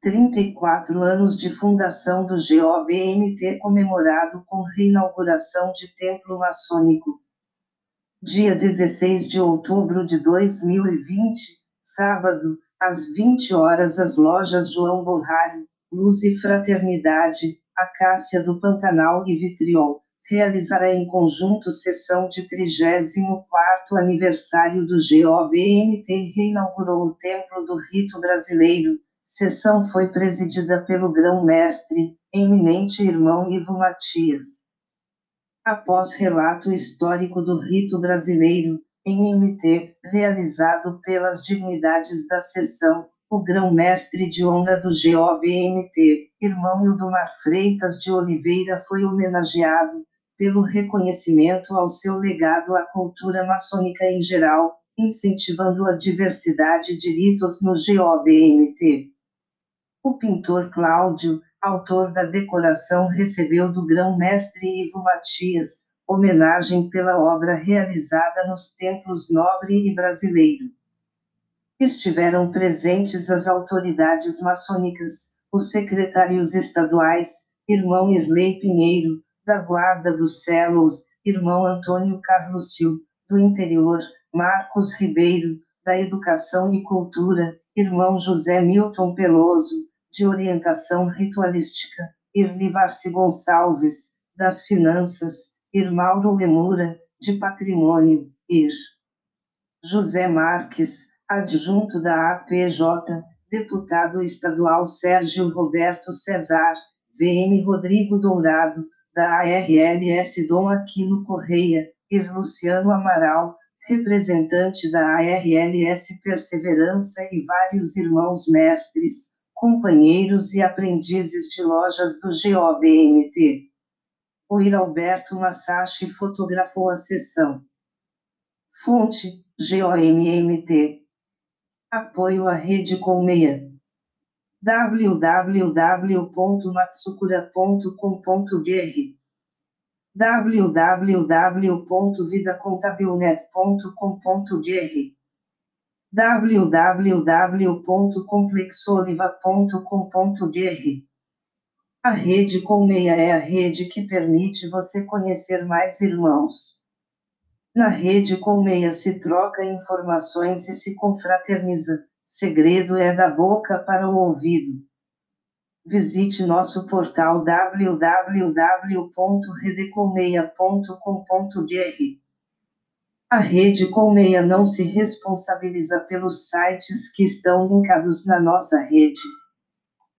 34 anos de fundação do GOBMT comemorado com reinauguração de templo maçônico. Dia 16 de outubro de 2020, sábado, às 20 horas as lojas João Borralho, Luz e Fraternidade, Acácia do Pantanal e Vitriol, realizará em conjunto sessão de 34º aniversário do GOBMT reinaugurou o Templo do Rito Brasileiro, Sessão foi presidida pelo grão-mestre, eminente irmão Ivo Matias. Após relato histórico do rito brasileiro, em MT, realizado pelas dignidades da sessão, o grão-mestre de honra do GOBMT, irmão Ildomar Freitas de Oliveira foi homenageado, pelo reconhecimento ao seu legado à cultura maçônica em geral, incentivando a diversidade de ritos no GOBMT. O pintor Cláudio, autor da decoração, recebeu do grão-mestre Ivo Matias, homenagem pela obra realizada nos templos Nobre e Brasileiro. Estiveram presentes as autoridades maçônicas, os secretários estaduais, irmão Irlei Pinheiro, da Guarda dos Céus, irmão Antônio Carlos Sil, do interior, Marcos Ribeiro, da Educação e Cultura, irmão José Milton Peloso, de orientação ritualística, Irlivarce Gonçalves, das Finanças, Irmauro Lemura, de Patrimônio, Ir. José Marques, adjunto da APJ, deputado estadual Sérgio Roberto Cesar, VM Rodrigo Dourado, da ARLS Dom Aquino Correia, Ir Luciano Amaral, representante da ARLS Perseverança e vários irmãos mestres, companheiros e aprendizes de lojas do GOBMT. O Iralberto Massachi fotografou a sessão. Fonte: GOMMT. Apoio à Rede Colmeia. www.matsukura.com.br www.vidacontabilnet.com.br www.complexoliva.com.br A rede Colmeia é a rede que permite você conhecer mais irmãos. Na rede Colmeia se troca informações e se confraterniza. Segredo é da boca para o ouvido. Visite nosso portal www.redecolmeia.com.br a rede Colmeia não se responsabiliza pelos sites que estão linkados na nossa rede.